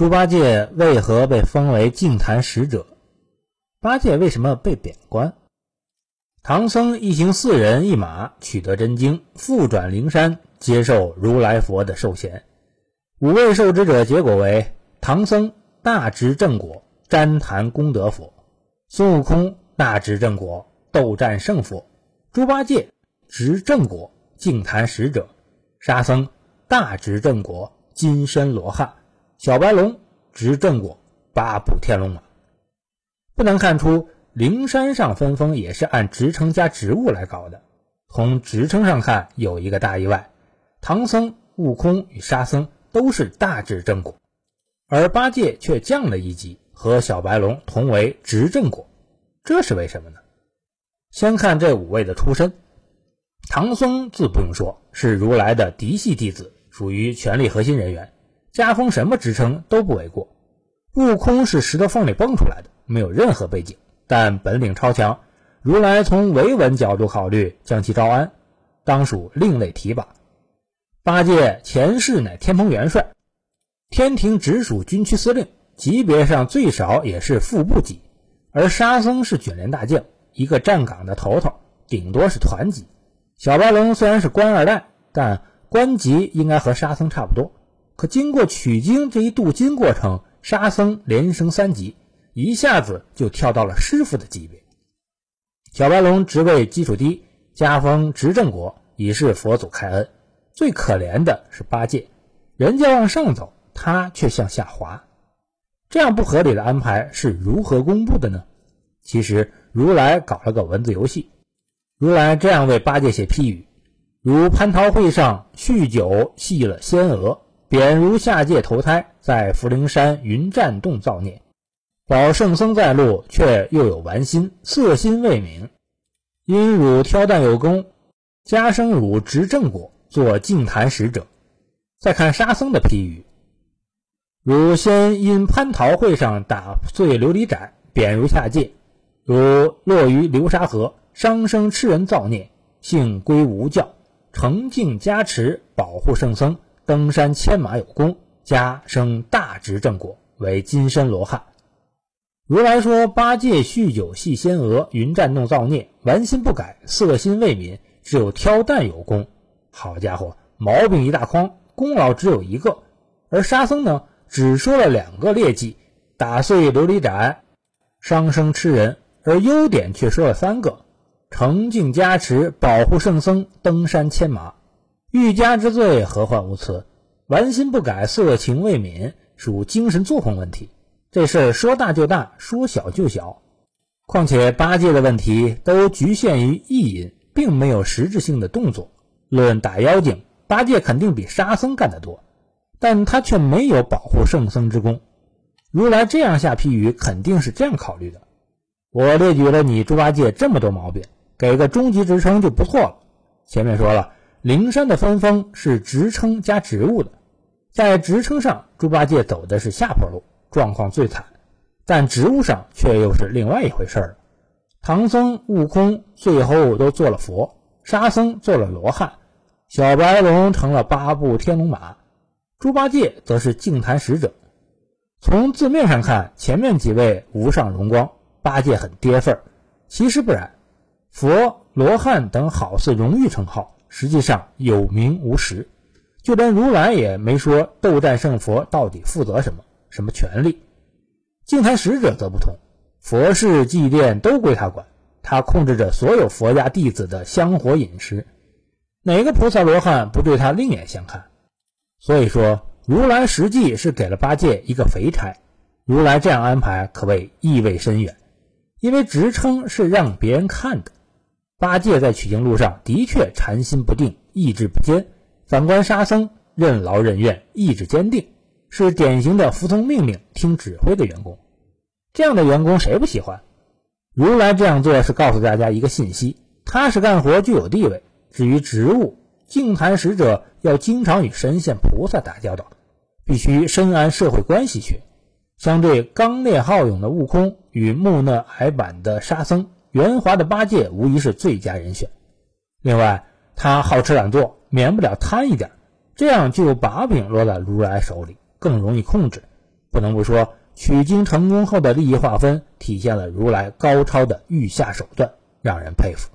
猪八戒为何被封为净坛使者？八戒为什么被贬官？唐僧一行四人一马取得真经，复转灵山接受如来佛的授衔。五位受职者结果为：唐僧大执正果，旃檀功德佛；孙悟空大执正果，斗战胜佛；猪八戒执正果，净坛使者；沙僧大执正果，金身罗汉；小白龙执正果，八部天龙马。不难看出。灵山上分封也是按职称加职务来搞的。从职称上看，有一个大意外：唐僧、悟空与沙僧都是大智正果，而八戒却降了一级，和小白龙同为执正果。这是为什么呢？先看这五位的出身。唐僧自不用说，是如来的嫡系弟子，属于权力核心人员，加封什么职称都不为过。悟空是石头缝里蹦出来的，没有任何背景。但本领超强，如来从维稳角度考虑，将其招安，当属另类提拔。八戒前世乃天蓬元帅，天庭直属军区司令，级别上最少也是副部级；而沙僧是卷帘大将，一个站岗的头头，顶多是团级。小白龙虽然是官二代，但官级应该和沙僧差不多。可经过取经这一镀金过程，沙僧连升三级。一下子就跳到了师傅的级别。小白龙职位基础低，加封执政国，已是佛祖开恩。最可怜的是八戒，人家往上走，他却向下滑。这样不合理的安排是如何公布的呢？其实如来搞了个文字游戏。如来这样为八戒写批语：如蟠桃会上酗酒戏了仙娥，贬如下界投胎，在福陵山云栈洞造孽。保圣僧在路，却又有玩心，色心未泯。因汝挑担有功，加生汝执正果，做净坛使者。再看沙僧的批语：汝先因蟠桃会上打碎琉璃盏，贬如下界；汝落于流沙河，伤生吃人造孽，幸归无教，成净加持，保护圣僧，登山牵马有功，加生大执正果，为金身罗汉。如来说：“八戒酗酒戏仙娥，云栈洞造孽，玩心不改，色心未泯，只有挑担有功。好家伙，毛病一大筐，功劳只有一个。而沙僧呢，只说了两个劣迹：打碎琉璃盏，伤生吃人；而优点却说了三个：成净加持，保护圣僧，登山牵马。欲加之罪，何患无辞？玩心不改，色情未泯，属精神作风问题。”这事儿说大就大，说小就小。况且八戒的问题都局限于意淫，并没有实质性的动作。论打妖精，八戒肯定比沙僧干得多，但他却没有保护圣僧之功。如来这样下批语，肯定是这样考虑的：我列举了你猪八戒这么多毛病，给个中级职称就不错了。前面说了，灵山的分封是职称加职务的，在职称上，猪八戒走的是下坡路。状况最惨，但职务上却又是另外一回事了。唐僧、悟空最后都做了佛，沙僧做了罗汉，小白龙成了八部天龙马，猪八戒则是净坛使者。从字面上看，前面几位无上荣光，八戒很跌份儿。其实不然，佛、罗汉等好似荣誉称号，实际上有名无实。就连如来也没说斗战胜佛到底负责什么。什么权利？净坛使者则不同，佛事祭奠都归他管，他控制着所有佛家弟子的香火饮食，哪个菩萨罗汉不对他另眼相看？所以说，如来实际是给了八戒一个肥差。如来这样安排，可谓意味深远，因为职称是让别人看的。八戒在取经路上的确禅心不定，意志不坚；反观沙僧，任劳任怨，意志坚定。是典型的服从命令、听指挥的员工，这样的员工谁不喜欢？如来这样做是告诉大家一个信息：踏实干活就有地位。至于职务，净坛使者要经常与神仙菩萨打交道，必须深谙社会关系学。相对刚烈好勇的悟空与木讷矮板的沙僧，圆滑的八戒无疑是最佳人选。另外，他好吃懒做，免不了贪一点，这样就有把柄落在如来手里。更容易控制，不能不说，取经成功后的利益划分体现了如来高超的御下手段，让人佩服。